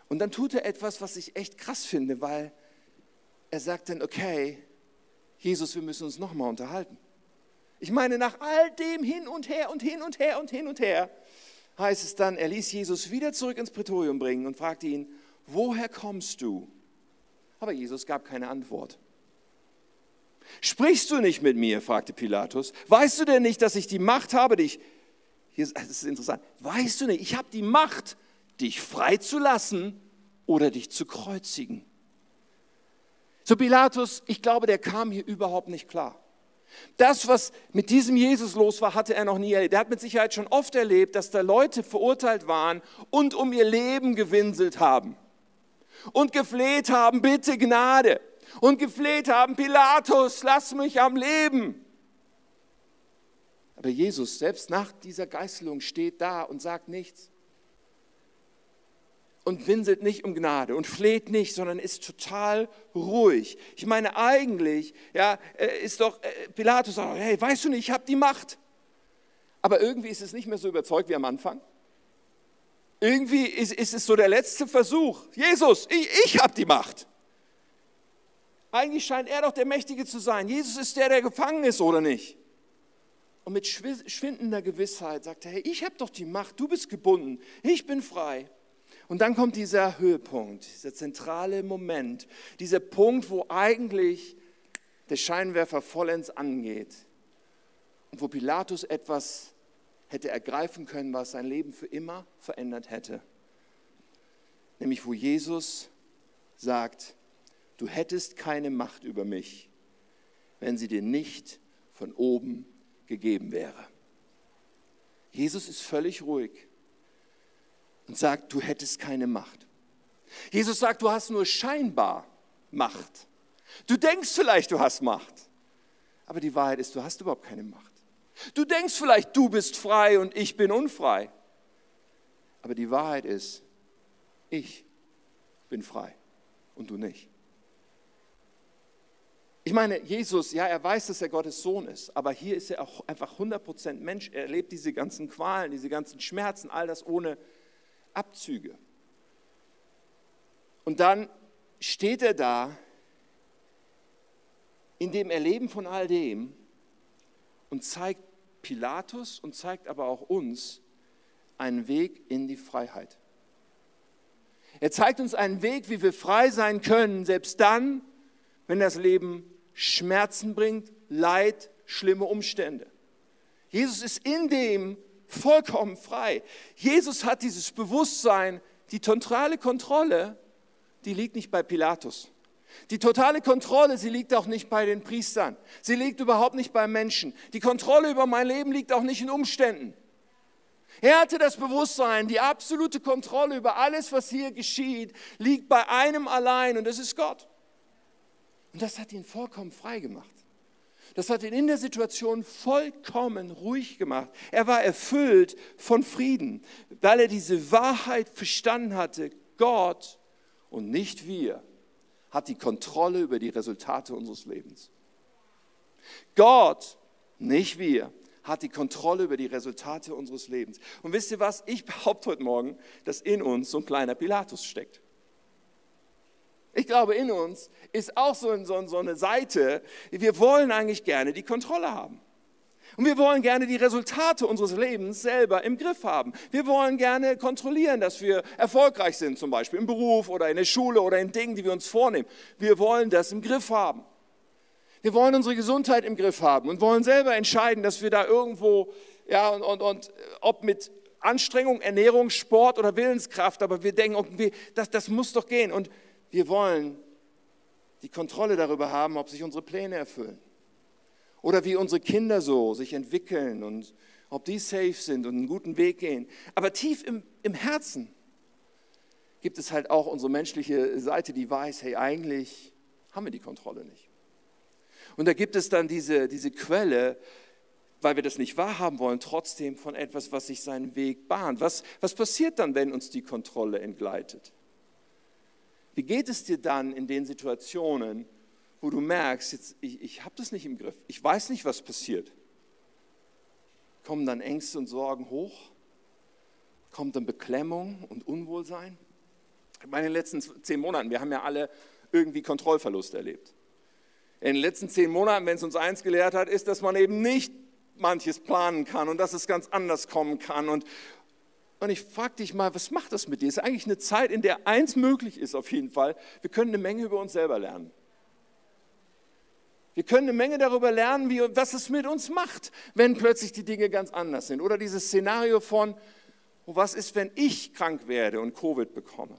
Und dann tut er etwas, was ich echt krass finde, weil er sagt dann, okay, Jesus, wir müssen uns nochmal unterhalten. Ich meine, nach all dem hin und her und hin und her und hin und her, heißt es dann, er ließ Jesus wieder zurück ins Prätorium bringen und fragte ihn, woher kommst du? Aber Jesus gab keine Antwort. Sprichst du nicht mit mir? fragte Pilatus. Weißt du denn nicht, dass ich die Macht habe, dich, hier, das ist interessant, weißt du nicht, ich habe die Macht, dich freizulassen oder dich zu kreuzigen. So Pilatus, ich glaube, der kam hier überhaupt nicht klar. Das, was mit diesem Jesus los war, hatte er noch nie erlebt. Er hat mit Sicherheit schon oft erlebt, dass da Leute verurteilt waren und um ihr Leben gewinselt haben und gefleht haben, bitte Gnade und gefleht haben, Pilatus, lass mich am Leben. Aber Jesus, selbst nach dieser Geißelung, steht da und sagt nichts und winselt nicht um Gnade und fleht nicht, sondern ist total ruhig. Ich meine, eigentlich ja, äh, ist doch äh, Pilatus sagt, hey, weißt du nicht, ich habe die Macht. Aber irgendwie ist es nicht mehr so überzeugt wie am Anfang. Irgendwie ist, ist es so der letzte Versuch. Jesus, ich, ich habe die Macht. Eigentlich scheint er doch der Mächtige zu sein. Jesus ist der, der gefangen ist, oder nicht? Und mit schwindender Gewissheit sagt er, hey, ich habe doch die Macht, du bist gebunden, ich bin frei. Und dann kommt dieser Höhepunkt, dieser zentrale Moment, dieser Punkt, wo eigentlich der Scheinwerfer vollends angeht und wo Pilatus etwas hätte ergreifen können, was sein Leben für immer verändert hätte. Nämlich wo Jesus sagt, du hättest keine Macht über mich, wenn sie dir nicht von oben gegeben wäre. Jesus ist völlig ruhig und sagt, du hättest keine Macht. Jesus sagt, du hast nur scheinbar Macht. Du denkst vielleicht, du hast Macht, aber die Wahrheit ist, du hast überhaupt keine Macht. Du denkst vielleicht, du bist frei und ich bin unfrei, aber die Wahrheit ist, ich bin frei und du nicht. Ich meine, Jesus, ja, er weiß, dass er Gottes Sohn ist, aber hier ist er auch einfach 100% Mensch. Er erlebt diese ganzen Qualen, diese ganzen Schmerzen, all das ohne Abzüge. Und dann steht er da in dem Erleben von all dem und zeigt Pilatus und zeigt aber auch uns einen Weg in die Freiheit. Er zeigt uns einen Weg, wie wir frei sein können, selbst dann, wenn das Leben Schmerzen bringt, Leid, schlimme Umstände. Jesus ist in dem vollkommen frei. Jesus hat dieses Bewusstsein, die totale Kontrolle, die liegt nicht bei Pilatus. Die totale Kontrolle, sie liegt auch nicht bei den Priestern. Sie liegt überhaupt nicht beim Menschen. Die Kontrolle über mein Leben liegt auch nicht in Umständen. Er hatte das Bewusstsein, die absolute Kontrolle über alles, was hier geschieht, liegt bei einem allein und das ist Gott. Und das hat ihn vollkommen frei gemacht. Das hat ihn in der Situation vollkommen ruhig gemacht. Er war erfüllt von Frieden, weil er diese Wahrheit verstanden hatte. Gott und nicht wir hat die Kontrolle über die Resultate unseres Lebens. Gott, nicht wir, hat die Kontrolle über die Resultate unseres Lebens. Und wisst ihr was? Ich behaupte heute Morgen, dass in uns so ein kleiner Pilatus steckt. Ich glaube, in uns ist auch so, eine Seite, wir wollen eigentlich gerne die Kontrolle haben. Und wir wollen gerne die Resultate unseres Lebens selber im Griff haben. Wir wollen gerne kontrollieren, dass wir erfolgreich sind, zum Beispiel im Beruf oder in der Schule oder in Dingen, die wir uns vornehmen. Wir wollen das im Griff haben. Wir wollen unsere Gesundheit im Griff haben und wollen selber entscheiden, dass wir da irgendwo, ja, und, und, und ob mit Anstrengung, Ernährung, Sport oder Willenskraft, aber wir denken, irgendwie, das, das muss doch gehen. Und wir wollen die Kontrolle darüber haben, ob sich unsere Pläne erfüllen. Oder wie unsere Kinder so sich entwickeln und ob die safe sind und einen guten Weg gehen. Aber tief im, im Herzen gibt es halt auch unsere menschliche Seite, die weiß, hey, eigentlich haben wir die Kontrolle nicht. Und da gibt es dann diese, diese Quelle, weil wir das nicht wahrhaben wollen, trotzdem von etwas, was sich seinen Weg bahnt. Was, was passiert dann, wenn uns die Kontrolle entgleitet? Wie geht es dir dann in den Situationen, wo du merkst, jetzt, ich, ich habe das nicht im Griff, ich weiß nicht, was passiert? Kommen dann Ängste und Sorgen hoch? Kommt dann Beklemmung und Unwohlsein? In den letzten zehn Monaten, wir haben ja alle irgendwie Kontrollverlust erlebt. In den letzten zehn Monaten, wenn es uns eins gelehrt hat, ist, dass man eben nicht manches planen kann und dass es ganz anders kommen kann. Und, und ich frage dich mal, was macht das mit dir? Es ist eigentlich eine Zeit, in der eins möglich ist auf jeden Fall. Wir können eine Menge über uns selber lernen. Wir können eine Menge darüber lernen, wie, was es mit uns macht, wenn plötzlich die Dinge ganz anders sind. Oder dieses Szenario von, oh, was ist, wenn ich krank werde und Covid bekomme?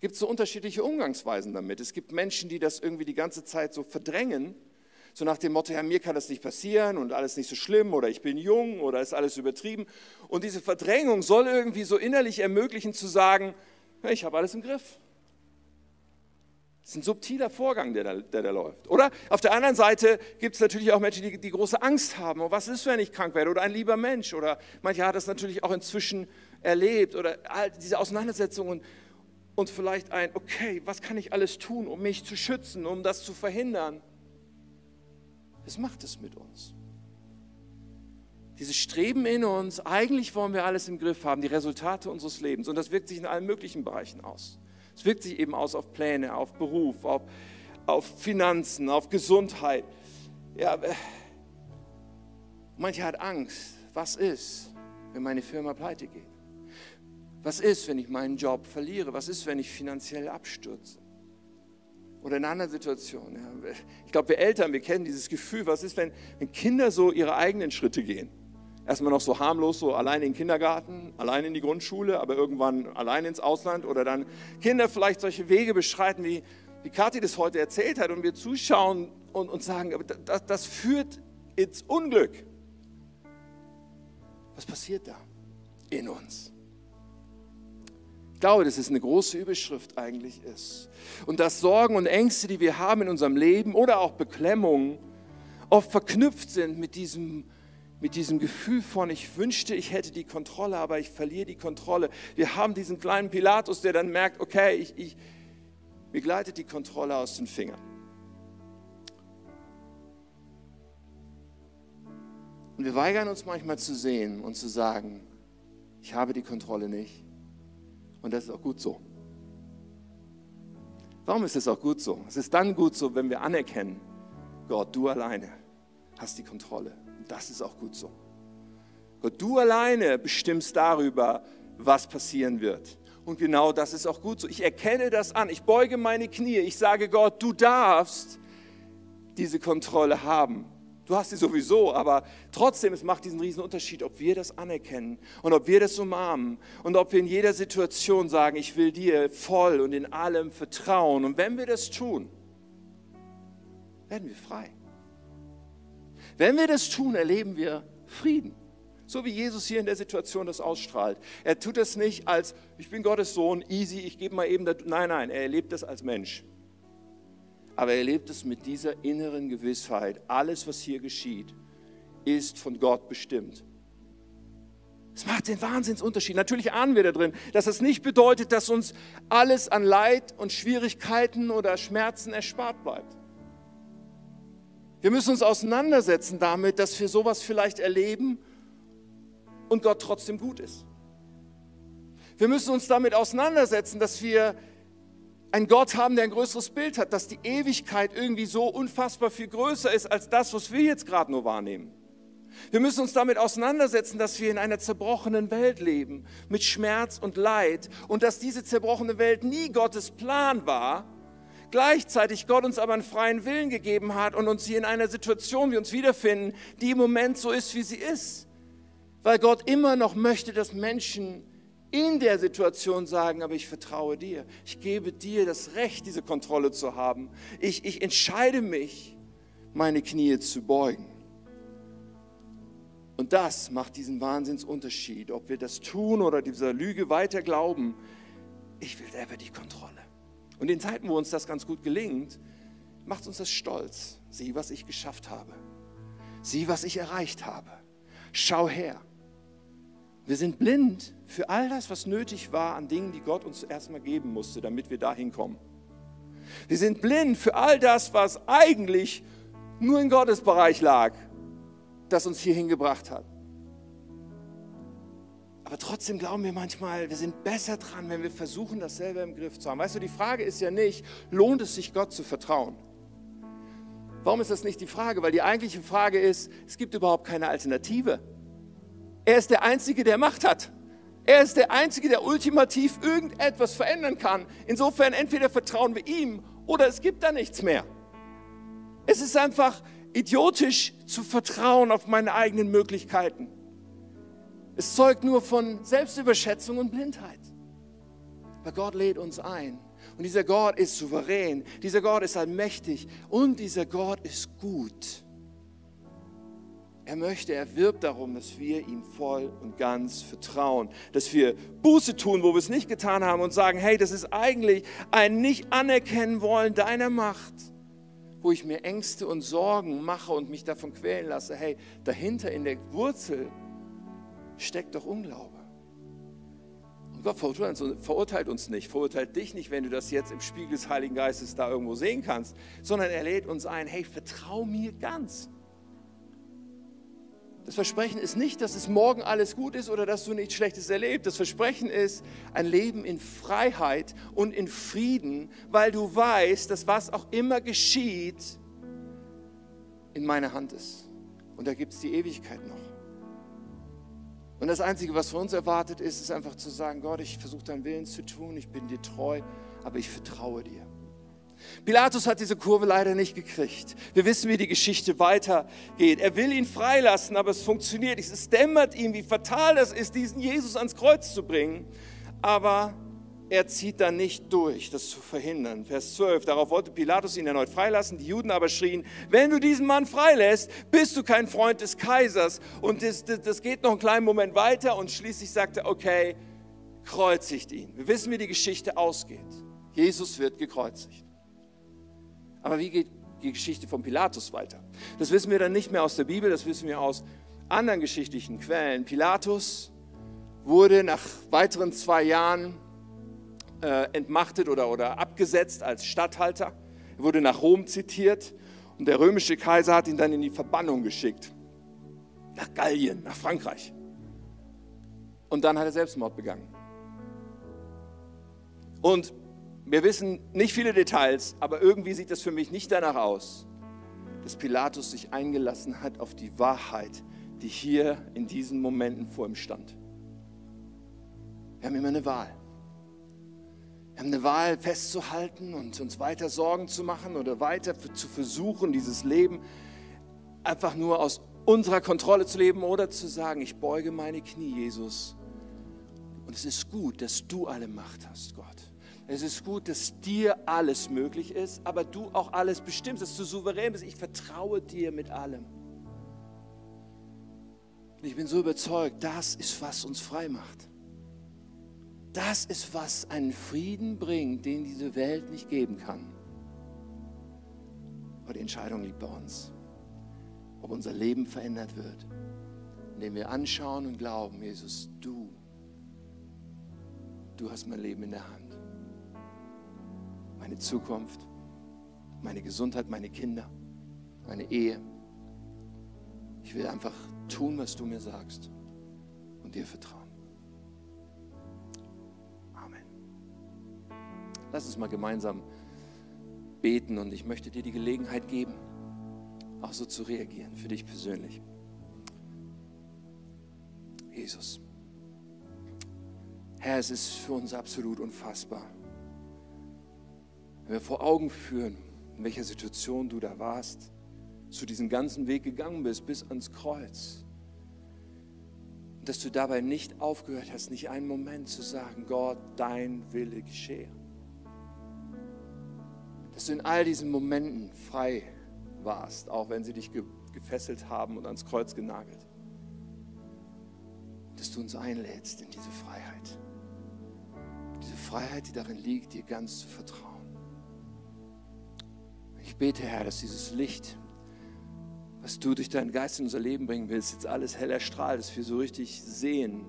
Gibt es so unterschiedliche Umgangsweisen damit. Es gibt Menschen, die das irgendwie die ganze Zeit so verdrängen, so nach dem Motto, ja, mir kann das nicht passieren und alles nicht so schlimm oder ich bin jung oder ist alles übertrieben. Und diese Verdrängung soll irgendwie so innerlich ermöglichen zu sagen, ich habe alles im Griff. Das ist ein subtiler Vorgang, der da, der da läuft. Oder auf der anderen Seite gibt es natürlich auch Menschen, die, die große Angst haben. Und was ist, wenn ich krank werde? Oder ein lieber Mensch. Oder manche hat das natürlich auch inzwischen erlebt. Oder all diese Auseinandersetzungen. Und vielleicht ein, okay, was kann ich alles tun, um mich zu schützen, um das zu verhindern? Was macht es mit uns? Dieses Streben in uns, eigentlich wollen wir alles im Griff haben, die Resultate unseres Lebens. Und das wirkt sich in allen möglichen Bereichen aus. Es wirkt sich eben aus auf Pläne, auf Beruf, auf, auf Finanzen, auf Gesundheit. Ja, äh, mancher hat Angst. Was ist, wenn meine Firma pleite geht? Was ist, wenn ich meinen Job verliere? Was ist, wenn ich finanziell abstürze? Oder in einer anderen Situation. Ja. Ich glaube, wir Eltern, wir kennen dieses Gefühl, was ist, wenn, wenn Kinder so ihre eigenen Schritte gehen? erstmal noch so harmlos, so allein in den Kindergarten, allein in die Grundschule, aber irgendwann allein ins Ausland oder dann Kinder vielleicht solche Wege beschreiten, wie, wie Kathi das heute erzählt hat und wir zuschauen und, und sagen, das, das führt ins Unglück. Was passiert da in uns? Ich glaube, dass es eine große Überschrift eigentlich ist. Und dass Sorgen und Ängste, die wir haben in unserem Leben oder auch Beklemmungen, oft verknüpft sind mit diesem mit diesem Gefühl von, ich wünschte, ich hätte die Kontrolle, aber ich verliere die Kontrolle. Wir haben diesen kleinen Pilatus, der dann merkt, okay, ich, ich, mir gleitet die Kontrolle aus den Fingern. Und wir weigern uns manchmal zu sehen und zu sagen, ich habe die Kontrolle nicht. Und das ist auch gut so. Warum ist es auch gut so? Es ist dann gut so, wenn wir anerkennen, Gott, du alleine hast die Kontrolle das ist auch gut so. Gott, du alleine bestimmst darüber, was passieren wird. Und genau das ist auch gut so. Ich erkenne das an. Ich beuge meine Knie. Ich sage Gott, du darfst diese Kontrolle haben. Du hast sie sowieso, aber trotzdem, es macht diesen riesen Unterschied, ob wir das anerkennen und ob wir das umarmen und ob wir in jeder Situation sagen, ich will dir voll und in allem vertrauen. Und wenn wir das tun, werden wir frei. Wenn wir das tun, erleben wir Frieden. So wie Jesus hier in der Situation das ausstrahlt. Er tut das nicht als, ich bin Gottes Sohn, easy, ich gebe mal eben das. Nein, nein, er erlebt das als Mensch. Aber er erlebt es mit dieser inneren Gewissheit, alles, was hier geschieht, ist von Gott bestimmt. Es macht den Wahnsinnsunterschied. Natürlich ahnen wir da drin, dass das nicht bedeutet, dass uns alles an Leid und Schwierigkeiten oder Schmerzen erspart bleibt. Wir müssen uns auseinandersetzen damit, dass wir sowas vielleicht erleben und Gott trotzdem gut ist. Wir müssen uns damit auseinandersetzen, dass wir einen Gott haben, der ein größeres Bild hat, dass die Ewigkeit irgendwie so unfassbar viel größer ist als das, was wir jetzt gerade nur wahrnehmen. Wir müssen uns damit auseinandersetzen, dass wir in einer zerbrochenen Welt leben, mit Schmerz und Leid und dass diese zerbrochene Welt nie Gottes Plan war, gleichzeitig Gott uns aber einen freien Willen gegeben hat und uns hier in einer Situation, wie uns wiederfinden, die im Moment so ist, wie sie ist. Weil Gott immer noch möchte, dass Menschen in der Situation sagen, aber ich vertraue dir. Ich gebe dir das Recht, diese Kontrolle zu haben. Ich, ich entscheide mich, meine Knie zu beugen. Und das macht diesen Wahnsinnsunterschied, ob wir das tun oder dieser Lüge weiter glauben. Ich will selber die Kontrolle. Und in Zeiten, wo uns das ganz gut gelingt, macht uns das stolz. Sieh, was ich geschafft habe. Sieh, was ich erreicht habe. Schau her. Wir sind blind für all das, was nötig war an Dingen, die Gott uns erstmal geben musste, damit wir dahin kommen. Wir sind blind für all das, was eigentlich nur in Gottes Bereich lag, das uns hierhin gebracht hat. Aber trotzdem glauben wir manchmal, wir sind besser dran, wenn wir versuchen, das selber im Griff zu haben. Weißt du, die Frage ist ja nicht, lohnt es sich, Gott zu vertrauen? Warum ist das nicht die Frage? Weil die eigentliche Frage ist, es gibt überhaupt keine Alternative. Er ist der Einzige, der Macht hat. Er ist der Einzige, der ultimativ irgendetwas verändern kann. Insofern entweder vertrauen wir ihm oder es gibt da nichts mehr. Es ist einfach idiotisch zu vertrauen auf meine eigenen Möglichkeiten. Es zeugt nur von Selbstüberschätzung und Blindheit. Aber Gott lädt uns ein. Und dieser Gott ist souverän, dieser Gott ist allmächtig und dieser Gott ist gut. Er möchte, er wirbt darum, dass wir ihm voll und ganz vertrauen, dass wir Buße tun, wo wir es nicht getan haben und sagen, hey, das ist eigentlich ein nicht anerkennen wollen deiner Macht, wo ich mir Ängste und Sorgen mache und mich davon quälen lasse. Hey, dahinter in der Wurzel steckt doch Unglaube. Und Gott verurteilt uns nicht, verurteilt dich nicht, wenn du das jetzt im Spiegel des Heiligen Geistes da irgendwo sehen kannst, sondern er lädt uns ein, hey, vertrau mir ganz. Das Versprechen ist nicht, dass es morgen alles gut ist oder dass du nichts Schlechtes erlebst. Das Versprechen ist ein Leben in Freiheit und in Frieden, weil du weißt, dass was auch immer geschieht, in meiner Hand ist. Und da gibt es die Ewigkeit noch. Und das Einzige, was von uns erwartet ist, ist einfach zu sagen, Gott, ich versuche deinen Willen zu tun, ich bin dir treu, aber ich vertraue dir. Pilatus hat diese Kurve leider nicht gekriegt. Wir wissen, wie die Geschichte weitergeht. Er will ihn freilassen, aber es funktioniert nicht. Es dämmert ihm, wie fatal das ist, diesen Jesus ans Kreuz zu bringen. Aber er zieht dann nicht durch, das zu verhindern. Vers 12, darauf wollte Pilatus ihn erneut freilassen. Die Juden aber schrien, wenn du diesen Mann freilässt, bist du kein Freund des Kaisers. Und das, das, das geht noch einen kleinen Moment weiter und schließlich sagt er, okay, kreuzigt ihn. Wir wissen, wie die Geschichte ausgeht. Jesus wird gekreuzigt. Aber wie geht die Geschichte von Pilatus weiter? Das wissen wir dann nicht mehr aus der Bibel, das wissen wir aus anderen geschichtlichen Quellen. Pilatus wurde nach weiteren zwei Jahren äh, entmachtet oder, oder abgesetzt als Statthalter. Er wurde nach Rom zitiert und der römische Kaiser hat ihn dann in die Verbannung geschickt. Nach Gallien, nach Frankreich. Und dann hat er Selbstmord begangen. Und wir wissen nicht viele Details, aber irgendwie sieht das für mich nicht danach aus, dass Pilatus sich eingelassen hat auf die Wahrheit, die hier in diesen Momenten vor ihm stand. Wir haben immer eine Wahl. Wir haben eine Wahl festzuhalten und uns weiter Sorgen zu machen oder weiter zu versuchen, dieses Leben einfach nur aus unserer Kontrolle zu leben oder zu sagen, ich beuge meine Knie, Jesus. Und es ist gut, dass du alle Macht hast, Gott. Es ist gut, dass dir alles möglich ist, aber du auch alles bestimmst, dass du souverän bist. Ich vertraue dir mit allem. Ich bin so überzeugt, das ist, was uns frei macht. Das ist, was einen Frieden bringt, den diese Welt nicht geben kann. Aber die Entscheidung liegt bei uns, ob unser Leben verändert wird, indem wir anschauen und glauben, Jesus, du, du hast mein Leben in der Hand meine Zukunft, meine Gesundheit, meine Kinder, meine Ehe. Ich will einfach tun, was du mir sagst und dir vertrauen. Amen. Lass uns mal gemeinsam beten und ich möchte dir die Gelegenheit geben, auch so zu reagieren, für dich persönlich. Jesus. Herr, es ist für uns absolut unfassbar wenn wir vor Augen führen, in welcher Situation du da warst, zu diesem ganzen Weg gegangen bist, bis ans Kreuz. Dass du dabei nicht aufgehört hast, nicht einen Moment zu sagen, Gott, dein Wille geschehe. Dass du in all diesen Momenten frei warst, auch wenn sie dich gefesselt haben und ans Kreuz genagelt. Dass du uns einlädst in diese Freiheit. Diese Freiheit, die darin liegt, dir ganz zu vertrauen. Ich bete, Herr, dass dieses Licht, was du durch deinen Geist in unser Leben bringen willst, jetzt alles hell erstrahlt, dass wir so richtig sehen,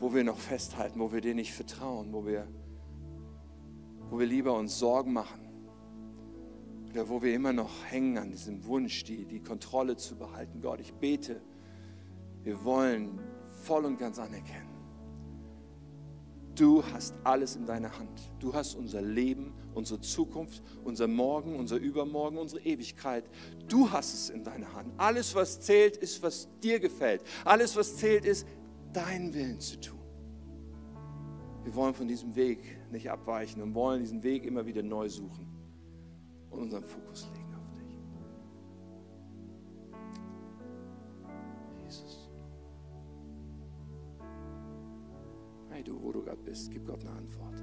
wo wir noch festhalten, wo wir dir nicht vertrauen, wo wir, wo wir lieber uns Sorgen machen oder wo wir immer noch hängen an diesem Wunsch, die, die Kontrolle zu behalten. Gott, ich bete, wir wollen voll und ganz anerkennen. Du hast alles in deiner Hand. Du hast unser Leben, unsere Zukunft, unser Morgen, unser Übermorgen, unsere Ewigkeit. Du hast es in deiner Hand. Alles, was zählt, ist, was dir gefällt. Alles, was zählt, ist, deinen Willen zu tun. Wir wollen von diesem Weg nicht abweichen und wollen diesen Weg immer wieder neu suchen und unseren Fokus legen auf dich. Jesus. Hey du, wo du gerade bist, gib Gott eine Antwort.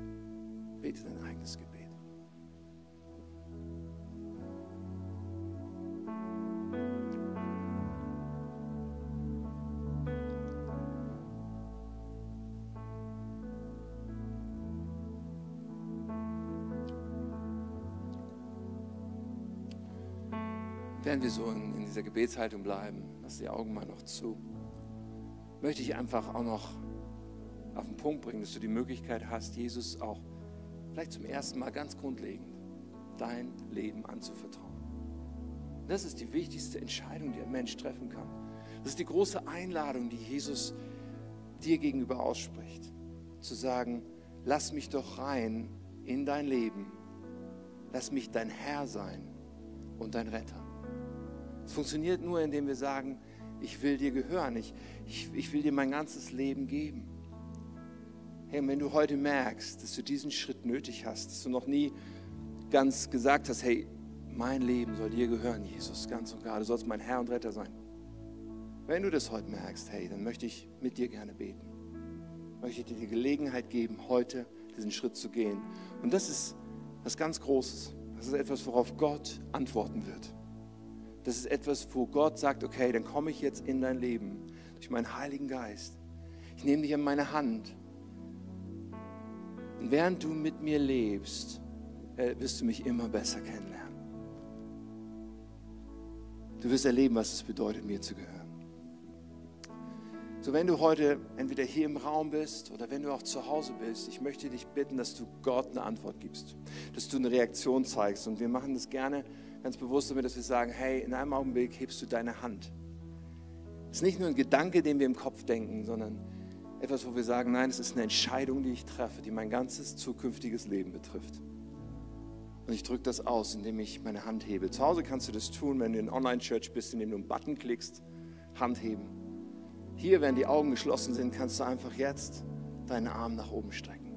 Bete dein eigenes Gebet. Während wir so in, in dieser Gebetshaltung bleiben, lass die Augen mal noch zu, möchte ich einfach auch noch auf den Punkt bringen, dass du die Möglichkeit hast, Jesus auch vielleicht zum ersten Mal ganz grundlegend dein Leben anzuvertrauen. Das ist die wichtigste Entscheidung, die ein Mensch treffen kann. Das ist die große Einladung, die Jesus dir gegenüber ausspricht. Zu sagen, lass mich doch rein in dein Leben. Lass mich dein Herr sein und dein Retter. Funktioniert nur, indem wir sagen, ich will dir gehören, ich, ich, ich will dir mein ganzes Leben geben. Hey, und wenn du heute merkst, dass du diesen Schritt nötig hast, dass du noch nie ganz gesagt hast, hey, mein Leben soll dir gehören, Jesus, ganz und gar, du sollst mein Herr und Retter sein. Wenn du das heute merkst, hey, dann möchte ich mit dir gerne beten. Möchte ich dir die Gelegenheit geben, heute diesen Schritt zu gehen. Und das ist was ganz Großes. Das ist etwas, worauf Gott antworten wird. Das ist etwas, wo Gott sagt, okay, dann komme ich jetzt in dein Leben durch meinen Heiligen Geist. Ich nehme dich an meine Hand. Und während du mit mir lebst, äh, wirst du mich immer besser kennenlernen. Du wirst erleben, was es bedeutet, mir zu gehören. So, wenn du heute entweder hier im Raum bist oder wenn du auch zu Hause bist, ich möchte dich bitten, dass du Gott eine Antwort gibst, dass du eine Reaktion zeigst. Und wir machen das gerne ganz bewusst damit, dass wir sagen, hey, in einem Augenblick hebst du deine Hand. Es ist nicht nur ein Gedanke, den wir im Kopf denken, sondern etwas, wo wir sagen, nein, es ist eine Entscheidung, die ich treffe, die mein ganzes zukünftiges Leben betrifft. Und ich drücke das aus, indem ich meine Hand hebe. Zu Hause kannst du das tun, wenn du in Online-Church bist, indem du einen Button klickst, Hand heben. Hier, wenn die Augen geschlossen sind, kannst du einfach jetzt deinen Arm nach oben strecken,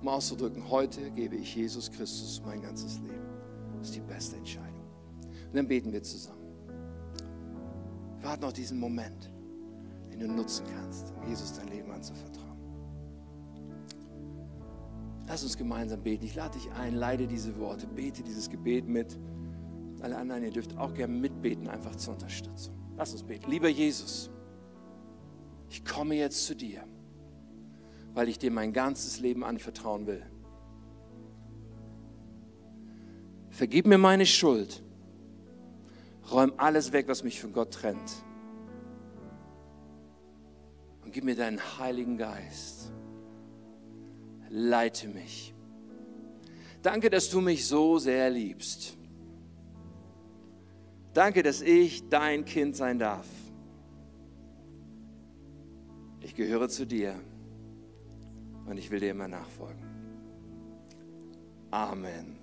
um auszudrücken, heute gebe ich Jesus Christus mein ganzes Leben. Das ist die beste Entscheidung. Und dann beten wir zusammen. Wir warten auf diesen Moment, den du nutzen kannst, um Jesus dein Leben anzuvertrauen. Lass uns gemeinsam beten. Ich lade dich ein, leide diese Worte, bete dieses Gebet mit. Alle anderen, ihr dürft auch gerne mitbeten, einfach zur Unterstützung. Lass uns beten. Lieber Jesus, ich komme jetzt zu dir, weil ich dir mein ganzes Leben anvertrauen will. Vergib mir meine Schuld Räum alles weg, was mich von Gott trennt. Und gib mir deinen Heiligen Geist. Leite mich. Danke, dass du mich so sehr liebst. Danke, dass ich dein Kind sein darf. Ich gehöre zu dir und ich will dir immer nachfolgen. Amen.